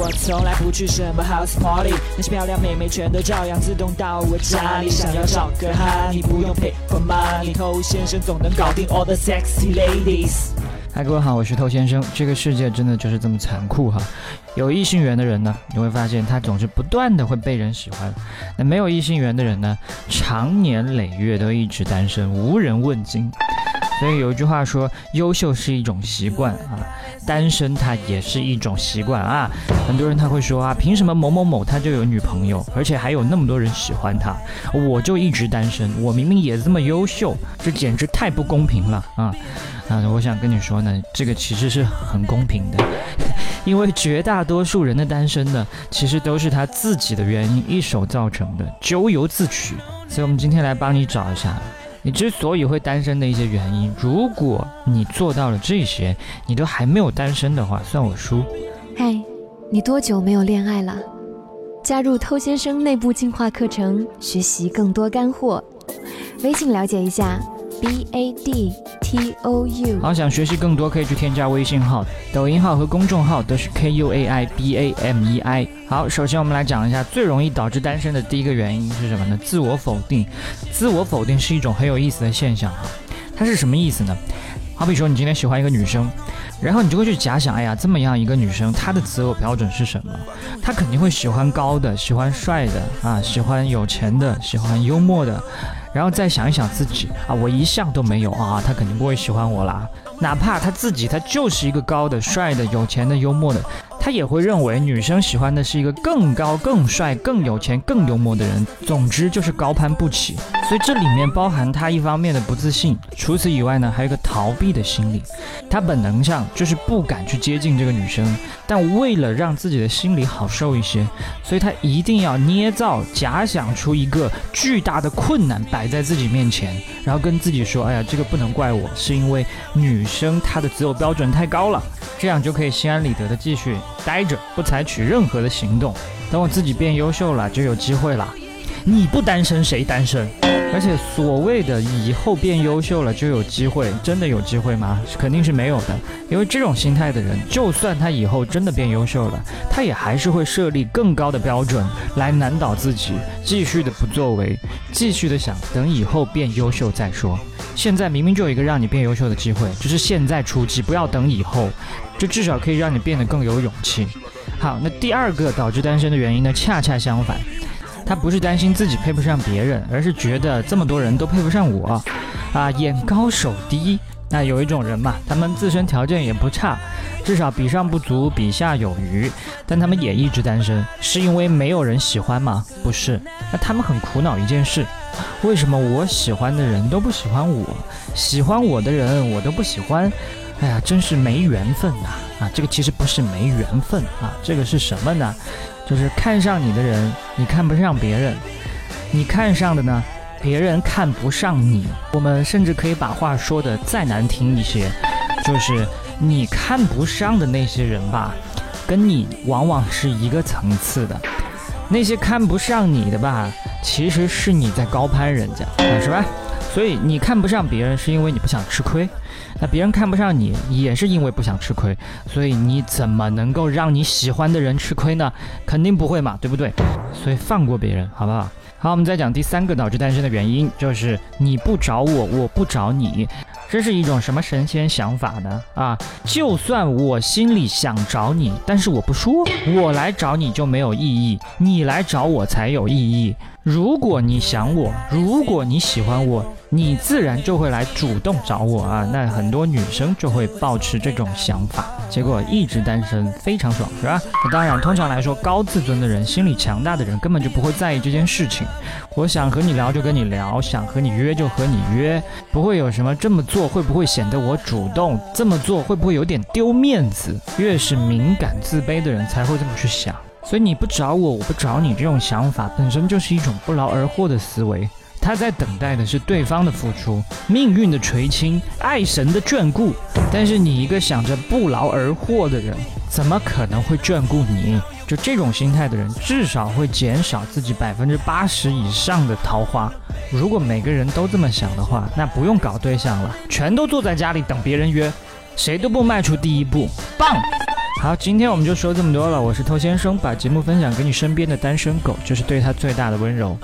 我从来不去什么 house party，那些漂亮妹妹全都照样自动到我家里。想要找个哈，你不用 pay for money，偷先生总能搞定 all the sexy ladies。嗨，各位好，我是透先生。这个世界真的就是这么残酷哈。有异性缘的人呢，你会发现他总是不断的会被人喜欢；那没有异性缘的人呢，长年累月都一直单身，无人问津。所以有一句话说，优秀是一种习惯啊，单身它也是一种习惯啊。很多人他会说啊，凭什么某某某他就有女朋友，而且还有那么多人喜欢他，我就一直单身，我明明也这么优秀，这简直太不公平了啊！啊，我想跟你说呢，这个其实是很公平的，因为绝大多数人的单身呢，其实都是他自己的原因一手造成的，咎由自取。所以，我们今天来帮你找一下，你之所以会单身的一些原因。如果你做到了这些，你都还没有单身的话，算我输。嗨，你多久没有恋爱了？加入偷先生内部进化课程，学习更多干货。微信了解一下，b a d。T O U，好，想学习更多可以去添加微信号、抖音号和公众号，都是 K U A I B A M E I。好，首先我们来讲一下最容易导致单身的第一个原因是什么呢？自我否定。自我否定是一种很有意思的现象哈，它是什么意思呢？好比说你今天喜欢一个女生，然后你就会去假想，哎呀，这么样一个女生，她的择偶标准是什么？她肯定会喜欢高的，喜欢帅的啊，喜欢有钱的，喜欢幽默的。然后再想一想自己啊，我一向都没有啊，他肯定不会喜欢我啦。哪怕他自己他就是一个高的、帅的、有钱的、幽默的。他也会认为女生喜欢的是一个更高、更帅、更有钱、更幽默的人。总之就是高攀不起。所以这里面包含他一方面的不自信，除此以外呢，还有一个逃避的心理。他本能上就是不敢去接近这个女生，但为了让自己的心里好受一些，所以他一定要捏造、假想出一个巨大的困难摆在自己面前，然后跟自己说：“哎呀，这个不能怪我，是因为女生他的择偶标准太高了。”这样就可以心安理得的继续待着，不采取任何的行动。等我自己变优秀了，就有机会了。你不单身谁单身？而且所谓的以后变优秀了就有机会，真的有机会吗？肯定是没有的。因为这种心态的人，就算他以后真的变优秀了，他也还是会设立更高的标准来难倒自己，继续的不作为，继续的想等以后变优秀再说。现在明明就有一个让你变优秀的机会，就是现在出击，不要等以后。就至少可以让你变得更有勇气。好，那第二个导致单身的原因呢？恰恰相反，他不是担心自己配不上别人，而是觉得这么多人都配不上我，啊，眼高手低。那有一种人嘛，他们自身条件也不差，至少比上不足，比下有余，但他们也一直单身，是因为没有人喜欢吗？不是，那他们很苦恼一件事，为什么我喜欢的人都不喜欢我，喜欢我的人我都不喜欢？哎呀，真是没缘分呐！啊，这个其实不是没缘分啊，这个是什么呢？就是看上你的人，你看不上别人；你看上的呢，别人看不上你。我们甚至可以把话说的再难听一些，就是你看不上的那些人吧，跟你往往是一个层次的。那些看不上你的吧，其实是你在高攀人家，是吧？所以你看不上别人，是因为你不想吃亏。那别人看不上你，也是因为不想吃亏，所以你怎么能够让你喜欢的人吃亏呢？肯定不会嘛，对不对？所以放过别人，好不好？好，我们再讲第三个导致单身的原因，就是你不找我，我不找你，这是一种什么神仙想法呢？啊，就算我心里想找你，但是我不说，我来找你就没有意义，你来找我才有意义。如果你想我，如果你喜欢我。你自然就会来主动找我啊，那很多女生就会保持这种想法，结果一直单身非常爽，是吧？那当然，通常来说，高自尊的人、心理强大的人根本就不会在意这件事情。我想和你聊就跟你聊，想和你约就和你约，不会有什么这么做会不会显得我主动，这么做会不会有点丢面子？越是敏感自卑的人才会这么去想。所以你不找我，我不找你，这种想法本身就是一种不劳而获的思维。他在等待的是对方的付出、命运的垂青、爱神的眷顾，但是你一个想着不劳而获的人，怎么可能会眷顾你？就这种心态的人，至少会减少自己百分之八十以上的桃花。如果每个人都这么想的话，那不用搞对象了，全都坐在家里等别人约，谁都不迈出第一步，棒！好，今天我们就说这么多了。我是偷先生，把节目分享给你身边的单身狗，就是对他最大的温柔。